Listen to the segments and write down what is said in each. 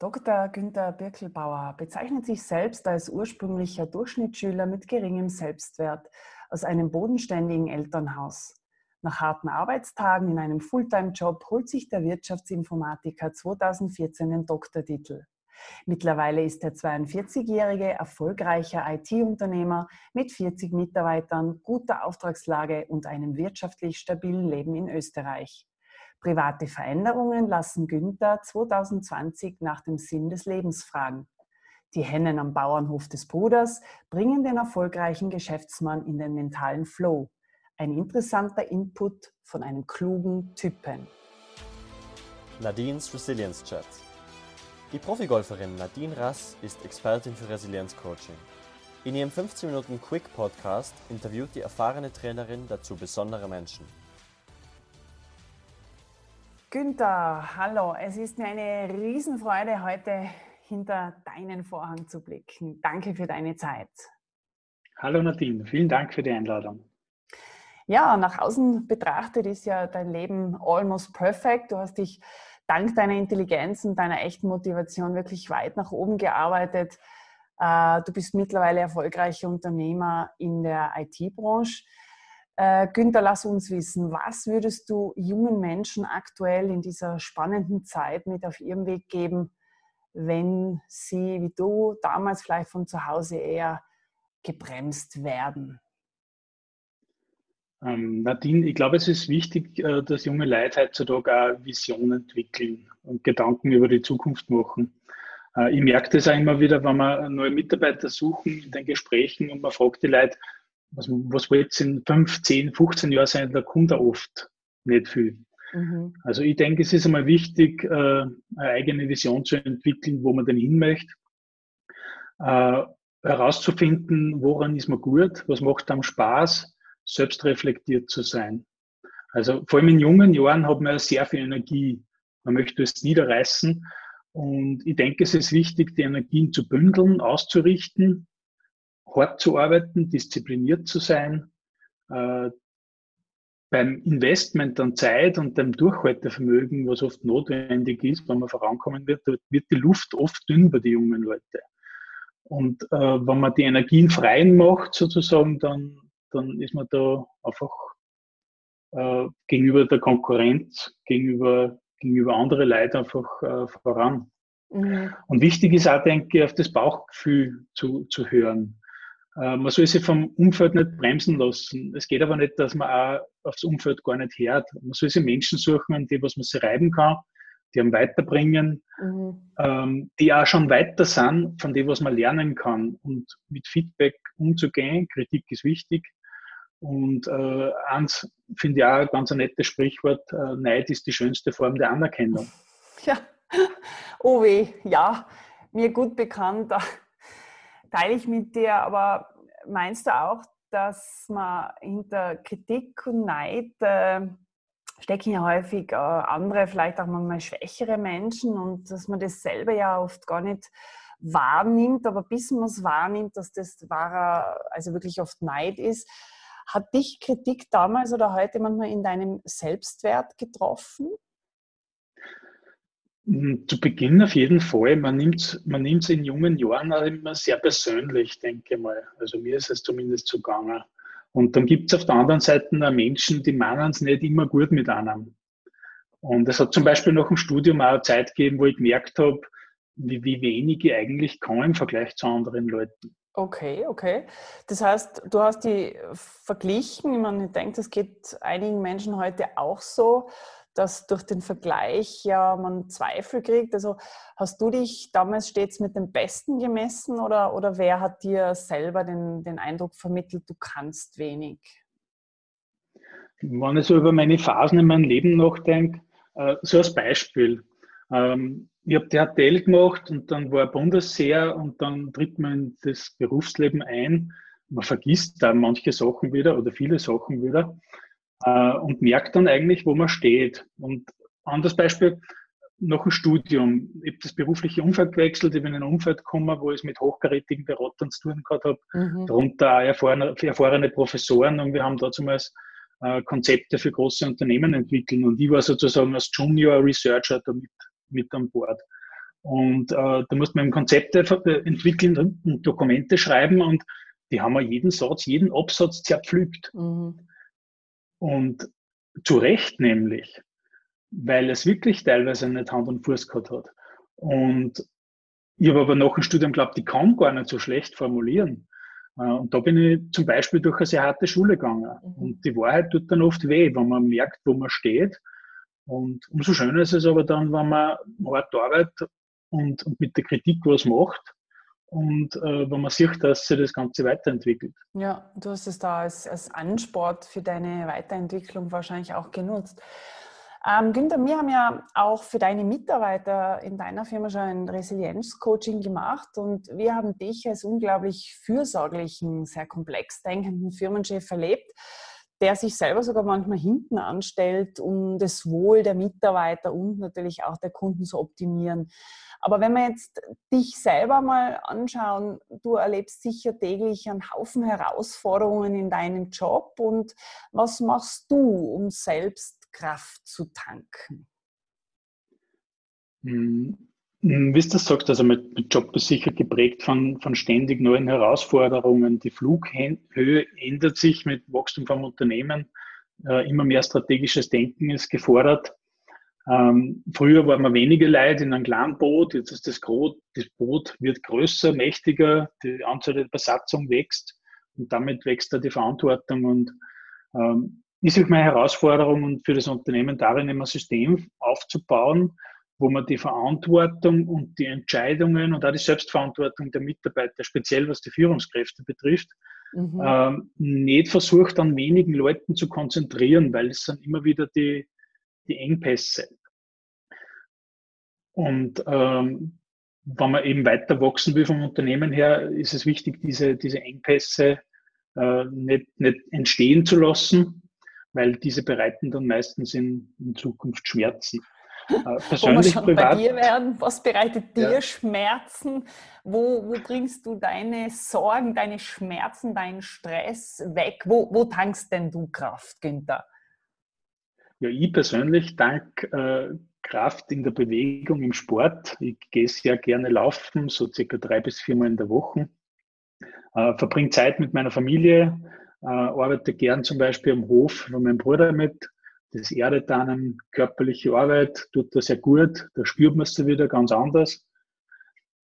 Dr. Günther Birkelbauer bezeichnet sich selbst als ursprünglicher Durchschnittsschüler mit geringem Selbstwert aus einem bodenständigen Elternhaus. Nach harten Arbeitstagen in einem Fulltime-Job holt sich der Wirtschaftsinformatiker 2014 den Doktortitel. Mittlerweile ist der 42-jährige erfolgreicher IT-Unternehmer mit 40 Mitarbeitern, guter Auftragslage und einem wirtschaftlich stabilen Leben in Österreich. Private Veränderungen lassen Günther 2020 nach dem Sinn des Lebens fragen. Die Hennen am Bauernhof des Bruders bringen den erfolgreichen Geschäftsmann in den mentalen Flow. Ein interessanter Input von einem klugen Typen. Nadines Resilience Chat. Die Profigolferin Nadine Rass ist Expertin für Resilienzcoaching. In ihrem 15 Minuten Quick Podcast interviewt die erfahrene Trainerin dazu besondere Menschen. Günther, hallo. Es ist mir eine Riesenfreude, heute hinter deinen Vorhang zu blicken. Danke für deine Zeit. Hallo Nadine, vielen Dank für die Einladung. Ja, nach außen betrachtet ist ja dein Leben almost perfect. Du hast dich dank deiner Intelligenz und deiner echten Motivation wirklich weit nach oben gearbeitet. Äh, du bist mittlerweile erfolgreicher Unternehmer in der IT-Branche. Äh, Günther, lass uns wissen, was würdest du jungen Menschen aktuell in dieser spannenden Zeit mit auf ihrem Weg geben, wenn sie, wie du, damals vielleicht von zu Hause eher gebremst werden? Ähm, Nadine, ich glaube, es ist wichtig, äh, dass junge Leute heutzutage auch Visionen entwickeln und Gedanken über die Zukunft machen. Äh, ich merke das auch immer wieder, wenn wir neue Mitarbeiter suchen in den Gesprächen und man fragt die Leute, was, was will jetzt in 5, 10, 15 Jahren sein, da kommt er oft nicht viel. Mhm. Also ich denke, es ist einmal wichtig, äh, eine eigene Vision zu entwickeln, wo man denn hin möchte. Äh, herauszufinden, woran ist man gut, was macht einem Spaß, selbst reflektiert zu sein. Also vor allem in jungen Jahren hat man ja sehr viel Energie. Man möchte es niederreißen. Und ich denke, es ist wichtig, die Energien zu bündeln, auszurichten hart zu arbeiten, diszipliniert zu sein, äh, beim Investment an Zeit und dem Durchhaltevermögen, was oft notwendig ist, wenn man vorankommen wird, wird die Luft oft dünn bei den jungen Leuten. Und äh, wenn man die Energien freien macht, sozusagen, dann, dann ist man da einfach äh, gegenüber der Konkurrenz, gegenüber, gegenüber anderen Leuten einfach äh, voran. Mhm. Und wichtig ist auch, denke ich, auf das Bauchgefühl zu, zu hören. Äh, man soll sich vom Umfeld nicht bremsen lassen. Es geht aber nicht, dass man auch aufs Umfeld gar nicht hört. Man soll sich Menschen suchen, an die was man sich reiben kann, die einem weiterbringen, mhm. ähm, die auch schon weiter sind, von dem, was man lernen kann. Und mit Feedback umzugehen, Kritik ist wichtig. Und äh, eins finde ich auch ein ganz ein nettes Sprichwort, äh, Neid ist die schönste Form der Anerkennung. Ja, oh weh, ja, mir gut bekannt teile ich mit dir, aber meinst du auch, dass man hinter Kritik und Neid äh, stecken ja häufig äh, andere, vielleicht auch manchmal schwächere Menschen und dass man das selber ja oft gar nicht wahrnimmt, aber bis man es wahrnimmt, dass das wahrer, also wirklich oft Neid ist. Hat dich Kritik damals oder heute manchmal in deinem Selbstwert getroffen? Hm, zu Beginn auf jeden Fall. Man nimmt es man in jungen Jahren auch immer sehr persönlich, denke ich mal. Also mir ist es zumindest zugange. Und dann gibt es auf der anderen Seite auch Menschen, die meinen es nicht immer gut mit einem. Und es hat zum Beispiel nach dem Studium auch eine Zeit gegeben, wo ich gemerkt habe, wie, wie wenig ich eigentlich kann im Vergleich zu anderen Leuten. Okay, okay. Das heißt, du hast die verglichen. Ich meine, ich denke, das geht einigen Menschen heute auch so dass durch den Vergleich ja man Zweifel kriegt. Also hast du dich damals stets mit dem Besten gemessen oder, oder wer hat dir selber den, den Eindruck vermittelt, du kannst wenig? Wenn ich so über meine Phasen in meinem Leben nachdenke, äh, so als Beispiel. Ähm, ich habe DHTL gemacht und dann war Bundesheer und dann tritt man in das Berufsleben ein. Man vergisst da manche Sachen wieder oder viele Sachen wieder äh, und merkt dann eigentlich, wo man steht. Und anderes Beispiel, noch ein Studium. Ich habe das berufliche Umfeld gewechselt, ich bin in ein Umfeld gekommen, wo ich mit hochkarätigen Beratern zu tun gehabt habe, mhm. darunter auch erfahrene, erfahrene Professoren und wir haben damals äh, Konzepte für große Unternehmen entwickelt und ich war sozusagen als Junior Researcher da mit, mit an Bord. Und äh, da muss man Konzepte entwickeln und Dokumente schreiben und die haben wir jeden Satz, jeden Absatz zerpflügt. Mhm. Und zu Recht nämlich, weil es wirklich teilweise nicht Hand und Fuß gehabt hat. Und ich habe aber nach dem Studium glaubt, die kann gar nicht so schlecht formulieren. Äh, und da bin ich zum Beispiel durch eine sehr harte Schule gegangen. Mhm. Und die Wahrheit tut dann oft weh, wenn man merkt, wo man steht. Und umso schöner ist es aber dann, wenn man hart arbeitet und, und mit der Kritik was macht und äh, wenn man sieht, dass sich das Ganze weiterentwickelt. Ja, du hast es da als, als Ansport für deine Weiterentwicklung wahrscheinlich auch genutzt. Ähm, Günther, wir haben ja auch für deine Mitarbeiter in deiner Firma schon ein Resilienz-Coaching gemacht und wir haben dich als unglaublich fürsorglichen, sehr komplex denkenden Firmenchef erlebt, der sich selber sogar manchmal hinten anstellt, um das Wohl der Mitarbeiter und natürlich auch der Kunden zu optimieren. Aber wenn wir jetzt dich selber mal anschauen, du erlebst sicher täglich einen Haufen Herausforderungen in deinem Job und was machst du, um selbst Kraft zu tanken? Hm, wie du das sagst, also mit, mit Job ist sicher geprägt von, von ständig neuen Herausforderungen. Die Flughöhe ändert sich mit Wachstum vom Unternehmen. Äh, immer mehr strategisches Denken ist gefordert. Ähm, früher waren wir wenige Leute in einem kleinen Boot, jetzt ist das, Gros, das Boot wird größer, mächtiger, die Anzahl der Besatzung wächst und damit wächst da die Verantwortung und ähm, ist auch meine Herausforderung und für das Unternehmen darin, immer ein System aufzubauen, wo man die Verantwortung und die Entscheidungen und auch die Selbstverantwortung der Mitarbeiter, speziell was die Führungskräfte betrifft, mhm. ähm, nicht versucht, an wenigen Leuten zu konzentrieren, weil es sind immer wieder die, die Engpässe. Und ähm, wenn man eben weiter wachsen will vom Unternehmen her, ist es wichtig, diese, diese Engpässe äh, nicht, nicht entstehen zu lassen, weil diese bereiten dann meistens in, in Zukunft Schmerzen. Äh, persönlich Wo wir schon privat, bei dir werden, was bereitet dir ja. Schmerzen? Wo, wo bringst du deine Sorgen, deine Schmerzen, deinen Stress weg? Wo, wo tankst denn du Kraft, Günther? Ja, ich persönlich dank äh, Kraft in der Bewegung im Sport. Ich gehe sehr gerne laufen, so circa drei bis viermal in der Woche. Äh, verbringe Zeit mit meiner Familie, äh, arbeite gern zum Beispiel am Hof von meinem Bruder mit. Das erdet dann eine körperliche Arbeit, tut das sehr gut, da spürt man es wieder ganz anders.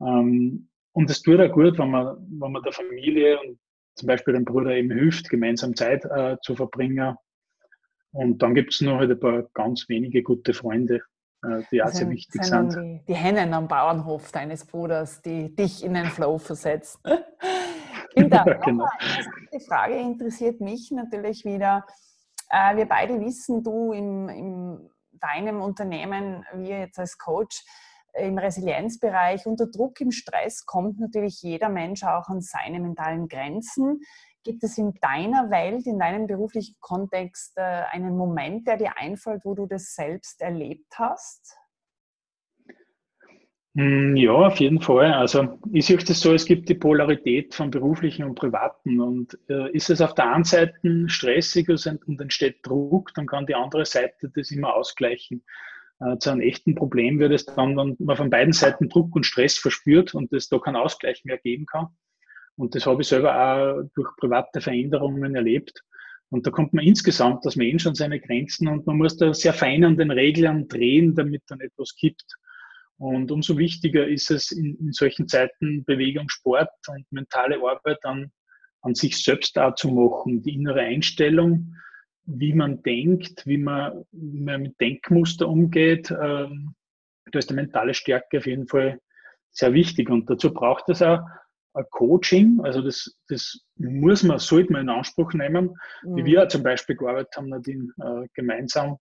Ähm, und es tut auch gut, wenn man, wenn man der Familie und zum Beispiel dem Bruder eben hilft, gemeinsam Zeit äh, zu verbringen. Und dann gibt es noch halt ein paar ganz wenige gute Freunde, äh, die auch sehr wichtig sind. Die, die Hennen am Bauernhof deines Bruders, die dich in den Flow versetzen. Kinder, genau. die Frage interessiert mich natürlich wieder. Äh, wir beide wissen, du in, in deinem Unternehmen, wir jetzt als Coach, im Resilienzbereich, unter Druck, im Stress kommt natürlich jeder Mensch auch an seine mentalen Grenzen. Gibt es in deiner Welt, in deinem beruflichen Kontext äh, einen Moment, der dir einfällt, wo du das selbst erlebt hast? Hm, ja, auf jeden Fall. Also ich sehe das so, es gibt die Polarität von beruflichen und privaten. Und äh, ist es auf der einen Seite stressig und entsteht Druck, dann kann die andere Seite das immer ausgleichen. Äh, zu einem echten Problem wird es dann, wenn man von beiden Seiten Druck und Stress verspürt und es da keinen Ausgleich mehr geben kann. Und das habe ich selber auch durch private Veränderungen erlebt. Und da kommt man insgesamt als Mensch an seine Grenzen und man muss da sehr fein an den Reglern drehen, damit dann etwas kippt. Und umso wichtiger ist es in, in solchen Zeiten Bewegung, Sport und mentale Arbeit an, an sich selbst auch zu machen. Die innere Einstellung, wie man denkt, wie man, wie man mit Denkmuster umgeht, ähm, da ist die mentale Stärke auf jeden Fall sehr wichtig. Und dazu braucht es auch ein Coaching. Also das, das muss man, sollte man in Anspruch nehmen, mhm. wie wir zum Beispiel gearbeitet haben, Nadine, äh, gemeinsam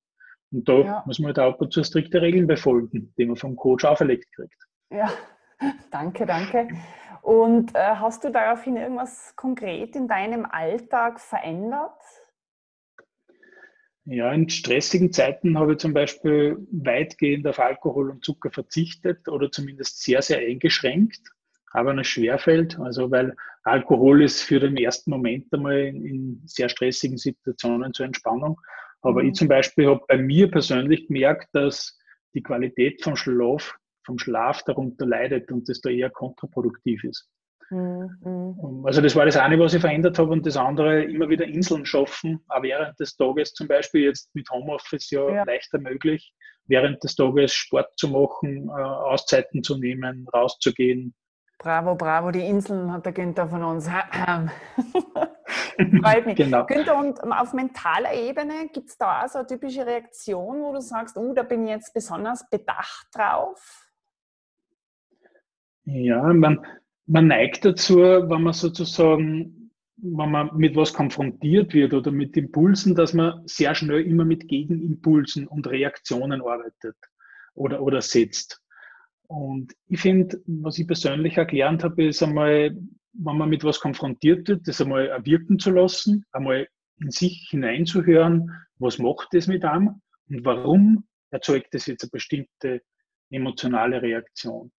und da ja. muss man halt auch zu strikte Regeln befolgen, die man vom Coach auferlegt kriegt. Ja, danke, danke. Und äh, hast du daraufhin irgendwas konkret in deinem Alltag verändert? Ja, in stressigen Zeiten habe ich zum Beispiel weitgehend auf Alkohol und Zucker verzichtet oder zumindest sehr, sehr eingeschränkt. Aber es schwerfällt, also weil Alkohol ist für den ersten Moment einmal in, in sehr stressigen Situationen zur Entspannung aber mhm. ich zum Beispiel habe bei mir persönlich gemerkt, dass die Qualität vom Schlaf vom Schlaf darunter leidet und das da eher kontraproduktiv ist. Mhm. Also das war das eine, was ich verändert habe und das andere immer wieder Inseln schaffen, auch während des Tages zum Beispiel jetzt mit Homeoffice ja, ja. leichter möglich, während des Tages Sport zu machen, äh, Auszeiten zu nehmen, rauszugehen. Bravo, bravo, die Inseln hat der Günther von uns. Freut mich. genau. Günther, und auf mentaler Ebene gibt es da auch so eine typische Reaktion, wo du sagst, oh, da bin ich jetzt besonders bedacht drauf? Ja, man, man neigt dazu, wenn man sozusagen, wenn man mit was konfrontiert wird oder mit Impulsen, dass man sehr schnell immer mit Gegenimpulsen und Reaktionen arbeitet oder, oder setzt. Und ich finde, was ich persönlich erklärt habe, ist einmal, wenn man mit was konfrontiert wird, das einmal erwirken zu lassen, einmal in sich hineinzuhören, was macht das mit einem und warum erzeugt das jetzt eine bestimmte emotionale Reaktion.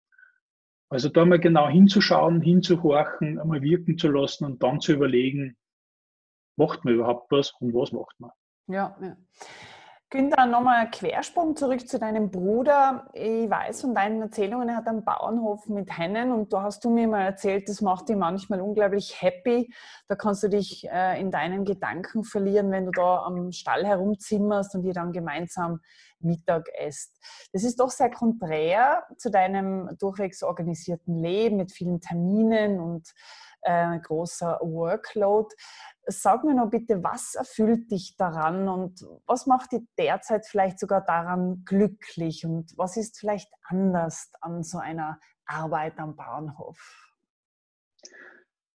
Also da mal genau hinzuschauen, hinzuhorchen, einmal wirken zu lassen und dann zu überlegen, macht man überhaupt was und was macht man. Ja, ja. Günther, nochmal Quersprung zurück zu deinem Bruder. Ich weiß von deinen Erzählungen, er hat einen Bauernhof mit Hennen und da hast du mir mal erzählt, das macht dich manchmal unglaublich happy. Da kannst du dich äh, in deinen Gedanken verlieren, wenn du da am Stall herumzimmerst und ihr dann gemeinsam Mittag esst. Das ist doch sehr konträr zu deinem durchwegs organisierten Leben mit vielen Terminen und äh, großer Workload. Sag mir noch bitte, was erfüllt dich daran und was macht dich derzeit vielleicht sogar daran glücklich und was ist vielleicht anders an so einer Arbeit am Bauernhof?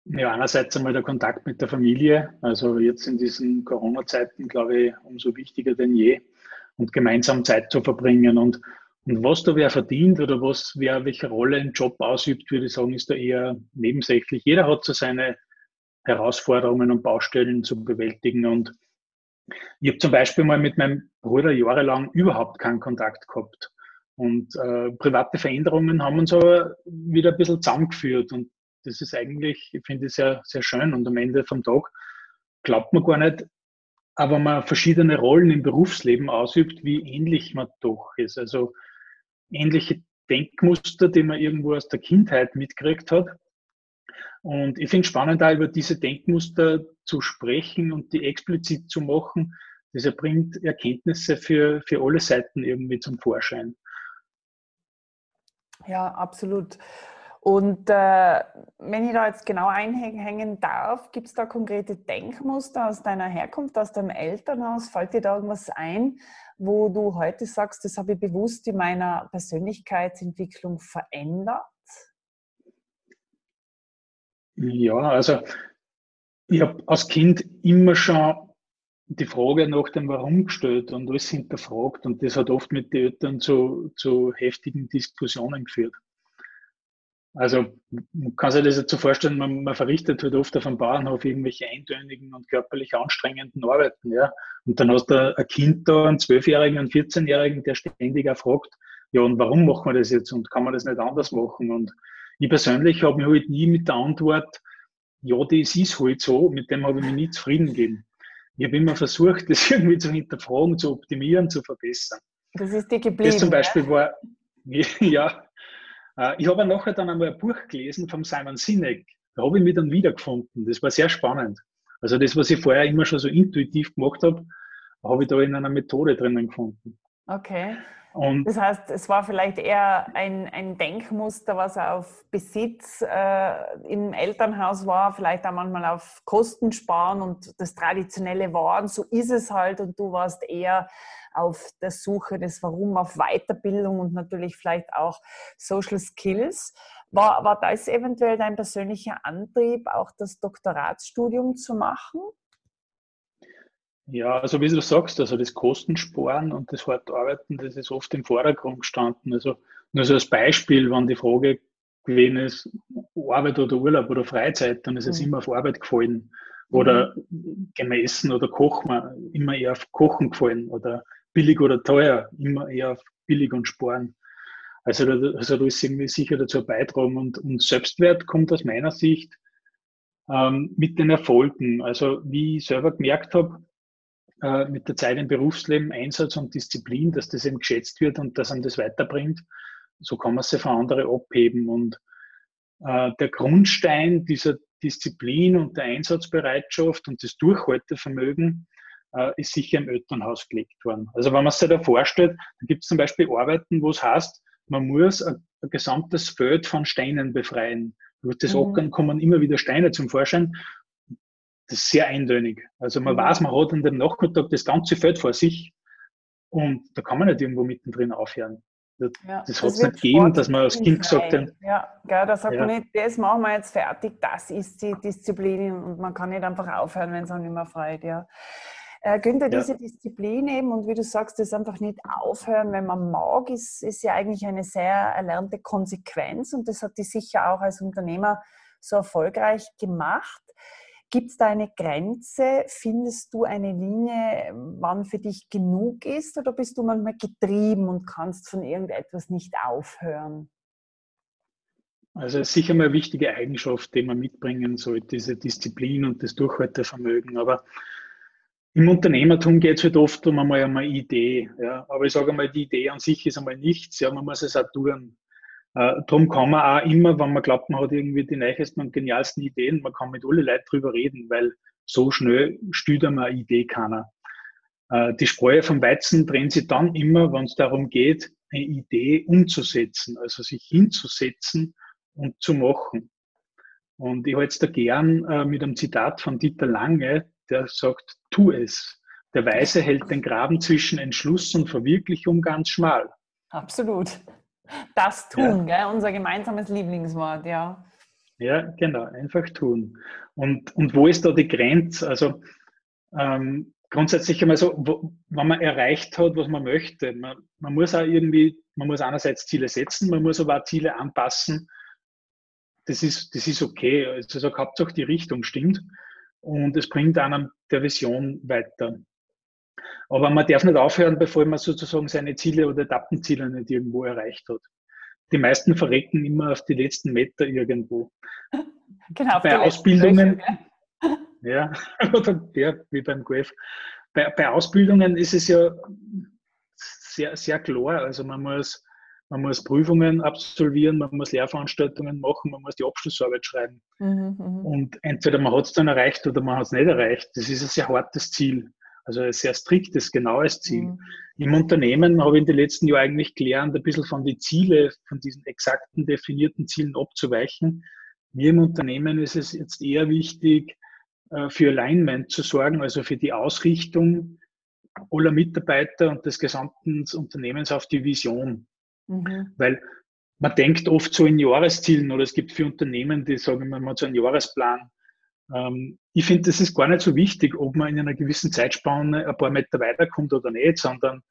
Ja, einerseits einmal der Kontakt mit der Familie. Also jetzt in diesen Corona-Zeiten, glaube ich, umso wichtiger denn je und gemeinsam Zeit zu verbringen. Und, und was da wer verdient oder was wer welche Rolle im Job ausübt, würde ich sagen, ist da eher nebensächlich. Jeder hat so seine Herausforderungen und Baustellen zu bewältigen. Und ich habe zum Beispiel mal mit meinem Bruder jahrelang überhaupt keinen Kontakt gehabt. Und äh, private Veränderungen haben uns aber wieder ein bisschen zusammengeführt. Und das ist eigentlich, ich finde, sehr, sehr schön. Und am Ende vom Tag glaubt man gar nicht, aber man verschiedene Rollen im Berufsleben ausübt, wie ähnlich man doch ist. Also ähnliche Denkmuster, die man irgendwo aus der Kindheit mitgekriegt hat. Und ich finde es spannend, da über diese Denkmuster zu sprechen und die explizit zu machen. Das erbringt Erkenntnisse für, für alle Seiten irgendwie zum Vorschein. Ja, absolut. Und äh, wenn ich da jetzt genau einhängen darf, gibt es da konkrete Denkmuster aus deiner Herkunft, aus deinem Elternhaus? Fällt dir da irgendwas ein, wo du heute sagst, das habe ich bewusst in meiner Persönlichkeitsentwicklung verändert? Ja, also ich habe als Kind immer schon die Frage nach dem Warum gestellt und alles hinterfragt und das hat oft mit den Eltern zu, zu heftigen Diskussionen geführt. Also man kann sich das jetzt so vorstellen, man, man verrichtet halt oft auf dem Bauernhof irgendwelche eintönigen und körperlich anstrengenden Arbeiten, ja. Und dann hast du ein Kind da, einen Zwölfjährigen, einen 14-Jährigen, der ständig auch fragt, ja, und warum machen wir das jetzt und kann man das nicht anders machen? Und ich persönlich habe mich halt nie mit der Antwort, ja, das ist halt so, mit dem habe ich mich nie zufrieden gegeben. Ich habe immer versucht, das irgendwie zu hinterfragen, zu optimieren, zu verbessern. Das ist dir geblieben. Das zum Beispiel ja? war, ja, ich habe nachher dann einmal ein Buch gelesen von Simon Sinek. Da habe ich mich dann wiedergefunden. Das war sehr spannend. Also das, was ich vorher immer schon so intuitiv gemacht habe, habe ich da in einer Methode drinnen gefunden. Okay. Und das heißt, es war vielleicht eher ein, ein Denkmuster, was auf Besitz äh, im Elternhaus war, vielleicht auch manchmal auf Kosten sparen und das traditionelle Waren, so ist es halt und du warst eher auf der Suche des Warum, auf Weiterbildung und natürlich vielleicht auch Social Skills. War, war das eventuell dein persönlicher Antrieb, auch das Doktoratsstudium zu machen? Ja, also wie du sagst, also das Kostensparen und das hart Arbeiten, das ist oft im Vordergrund gestanden. Also nur so als Beispiel, wenn die Frage gewesen ist, Arbeit oder Urlaub oder Freizeit, dann ist es mhm. immer auf Arbeit gefallen. Oder mhm. gemessen oder Kochen, immer eher auf Kochen gefallen. Oder billig oder teuer, immer eher auf billig und sparen. Also da, also da ist irgendwie sicher dazu beitragen. Und, und Selbstwert kommt aus meiner Sicht ähm, mit den Erfolgen. Also wie ich selber gemerkt habe, äh, mit der Zeit im Berufsleben, Einsatz und Disziplin, dass das eben geschätzt wird und dass man das weiterbringt. so kann man sie von anderen abheben. Und äh, der Grundstein dieser Disziplin und der Einsatzbereitschaft und das Durchhaltevermögen äh, ist sicher im Elternhaus gelegt worden. Also wenn man sich da vorstellt, da gibt es zum Beispiel Arbeiten, wo es heißt, man muss ein, ein gesamtes Feld von Steinen befreien. Durch das mhm. Ockern kommen immer wieder Steine zum Vorschein. Das ist sehr eindeutig. Also man mhm. weiß, man hat an dem Nachmittag das ganze Feld vor sich und da kann man nicht irgendwo mittendrin aufhören. Das, ja, das hat es nicht gegeben, dass man als Kind gesagt hat. Ja, gell, da sagt ja. man nicht, das machen wir jetzt fertig, das ist die Disziplin und man kann nicht einfach aufhören, wenn es auch nicht mehr freut. Ja. Äh, Günther, ja. diese Disziplin eben und wie du sagst, das einfach nicht aufhören, wenn man mag, ist, ist ja eigentlich eine sehr erlernte Konsequenz und das hat die sicher auch als Unternehmer so erfolgreich gemacht. Gibt es da eine Grenze? Findest du eine Linie, wann für dich genug ist oder bist du manchmal getrieben und kannst von irgendetwas nicht aufhören? Also es ist sicher mal eine wichtige Eigenschaft, die man mitbringen sollte, diese Disziplin und das Durchhaltevermögen. Aber im Unternehmertum geht es halt oft um einmal eine Idee. Ja. Aber ich sage einmal, die Idee an sich ist einmal nichts. Ja, man muss es auch tun. Äh, darum kann man auch immer, wenn man glaubt, man hat irgendwie die neuesten und genialsten Ideen, man kann mit alle Leuten drüber reden, weil so schnell stüdert man eine Idee keiner. Äh, die Spreu vom Weizen drehen sich dann immer, wenn es darum geht, eine Idee umzusetzen, also sich hinzusetzen und zu machen. Und ich halte es da gern äh, mit einem Zitat von Dieter Lange, der sagt, tu es. Der Weise hält den Graben zwischen Entschluss und Verwirklichung ganz schmal. Absolut. Das tun, ja. unser gemeinsames Lieblingswort, ja. Ja, genau, einfach tun. Und, und wo ist da die Grenze? Also ähm, grundsätzlich einmal so, wo, wenn man erreicht hat, was man möchte, man, man muss auch irgendwie, man muss einerseits Ziele setzen, man muss aber auch Ziele anpassen. Das ist, das ist okay. Also sage, Hauptsache die Richtung stimmt und es bringt einem der Vision weiter. Aber man darf nicht aufhören, bevor man sozusagen seine Ziele oder Etappenziele nicht irgendwo erreicht hat. Die meisten verrecken immer auf die letzten Meter irgendwo. Genau, bei Ausbildungen, ja, oder ja, wie beim Golf. Bei, bei Ausbildungen ist es ja sehr, sehr klar. Also man muss man muss Prüfungen absolvieren, man muss Lehrveranstaltungen machen, man muss die Abschlussarbeit schreiben. Mhm, mhm. und entweder man hat es dann erreicht oder man hat es nicht erreicht. Das ist ein sehr hartes Ziel, also ein sehr striktes, genaues Ziel. Mhm. Im Unternehmen habe ich in den letzten Jahren eigentlich gelernt, ein bisschen von den Zielen, von diesen exakten definierten Zielen abzuweichen. Mir im Unternehmen ist es jetzt eher wichtig, äh, für Alignment zu sorgen, also für die Ausrichtung aller Mitarbeiter und des gesamten Unternehmens auf die Vision. Mhm. Weil man denkt oft so in Jahreszielen oder es gibt für Unternehmen, die sagen, man hat so einen Jahresplan. Ähm, ich finde, das ist gar nicht so wichtig, ob man in einer gewissen Zeitspanne ein paar Meter weiterkommt oder nicht, sondern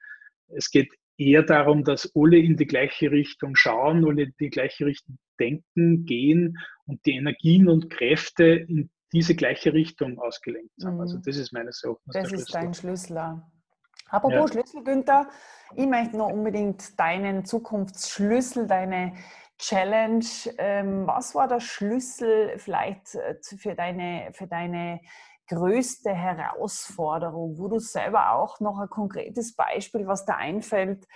es geht eher darum, dass alle in die gleiche Richtung schauen, alle in die gleiche Richtung denken, gehen und die Energien und Kräfte in diese gleiche Richtung ausgelenkt sind. Mhm. Also das ist meines Erachtens Das ist dein Schlüssel. Apropos ja. Schlüssel, Günther, ich möchte noch unbedingt deinen Zukunftsschlüssel, deine Challenge. Ähm, was war der Schlüssel vielleicht äh, für deine, für deine größte Herausforderung, wo du selber auch noch ein konkretes Beispiel, was da einfällt,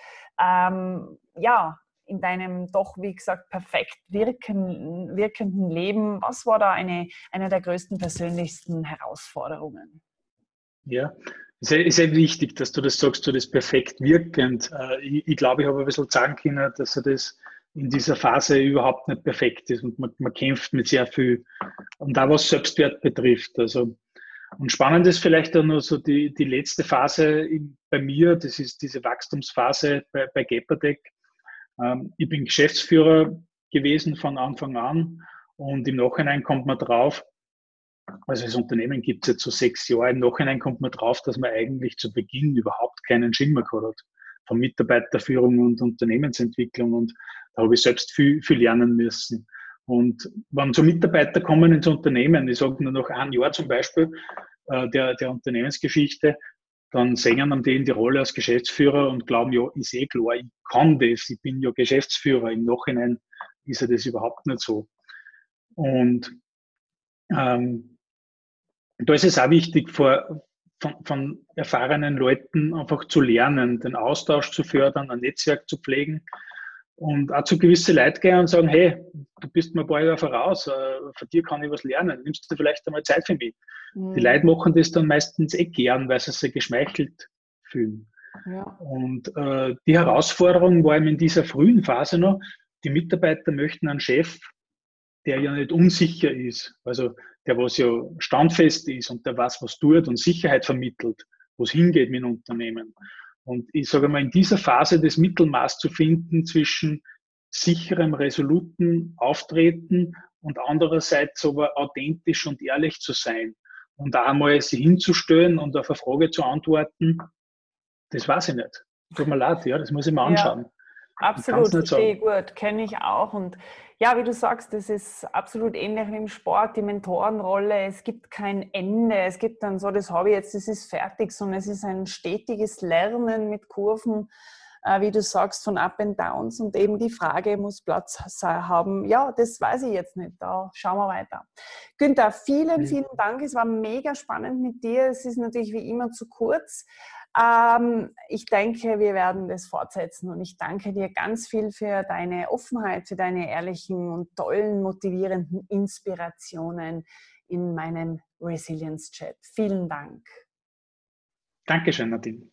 ähm, ja, in deinem doch, wie gesagt, perfekt wirken, wirkenden Leben, was war da eine, eine der größten, persönlichsten Herausforderungen? Ja, es ist sehr wichtig, dass du das sagst, du das perfekt wirkend. Äh, ich, ich glaube, ich habe ein bisschen sagen können, dass er das in dieser Phase überhaupt nicht perfekt ist und man, man kämpft mit sehr viel. Und da was Selbstwert betrifft. Also, und spannend ist vielleicht auch nur so die, die letzte Phase bei mir, das ist diese Wachstumsphase bei, bei Gepardec. Ähm, ich bin Geschäftsführer gewesen von Anfang an und im Nachhinein kommt man drauf, also das Unternehmen gibt es jetzt so sechs Jahre. Im Nachhinein kommt man drauf, dass man eigentlich zu Beginn überhaupt keinen Schimmer gehabt hat von Mitarbeiterführung und Unternehmensentwicklung. Und da habe ich selbst viel, viel lernen müssen. Und wenn so Mitarbeiter kommen ins Unternehmen, ich sage nur noch ein Jahr zum Beispiel äh, der, der Unternehmensgeschichte, dann sehen die in die Rolle als Geschäftsführer und glauben, ja, ist eh klar, ich kann das, ich bin ja Geschäftsführer. Im Nachhinein ist er das überhaupt nicht so. Und ähm, da ist es auch wichtig, vor, von, von, erfahrenen Leuten einfach zu lernen, den Austausch zu fördern, ein Netzwerk zu pflegen Und auch zu gewisse Leute gehen und sagen, hey, du bist mir ein paar Jahre voraus, äh, von dir kann ich was lernen, nimmst du vielleicht einmal Zeit für mich? Mhm. Die Leute machen das dann meistens eh gern, weil sie sich geschmeichelt fühlen. Ja. Und äh, die Herausforderung war eben in dieser frühen Phase noch, die Mitarbeiter möchten einen Chef, der ja nicht unsicher ist, also der was ja standfest ist und der was was tut und Sicherheit vermittelt, wo es hingeht mit dem Unternehmen. Und ich sage mal, in dieser Phase das Mittelmaß zu finden zwischen sicherem, resoluten Auftreten und andererseits aber authentisch und ehrlich zu sein und da einmal sie hinzustellen und auf eine Frage zu antworten, das weiß ich nicht. Tut mir leid, ja, das muss ich mir anschauen. Ja. Absolut, verstehe gut, kenne ich auch. Und ja, wie du sagst, das ist absolut ähnlich wie im Sport, die Mentorenrolle. Es gibt kein Ende. Es gibt dann so, das habe ich jetzt, das ist fertig, sondern es ist ein stetiges Lernen mit Kurven, äh, wie du sagst, von Up and Downs. Und eben die Frage muss Platz haben. Ja, das weiß ich jetzt nicht. Da schauen wir weiter. Günther, vielen, vielen Dank. Es war mega spannend mit dir. Es ist natürlich wie immer zu kurz. Ähm, ich denke, wir werden das fortsetzen und ich danke dir ganz viel für deine Offenheit, für deine ehrlichen und tollen, motivierenden Inspirationen in meinem Resilience-Chat. Vielen Dank. Dankeschön, Nadine.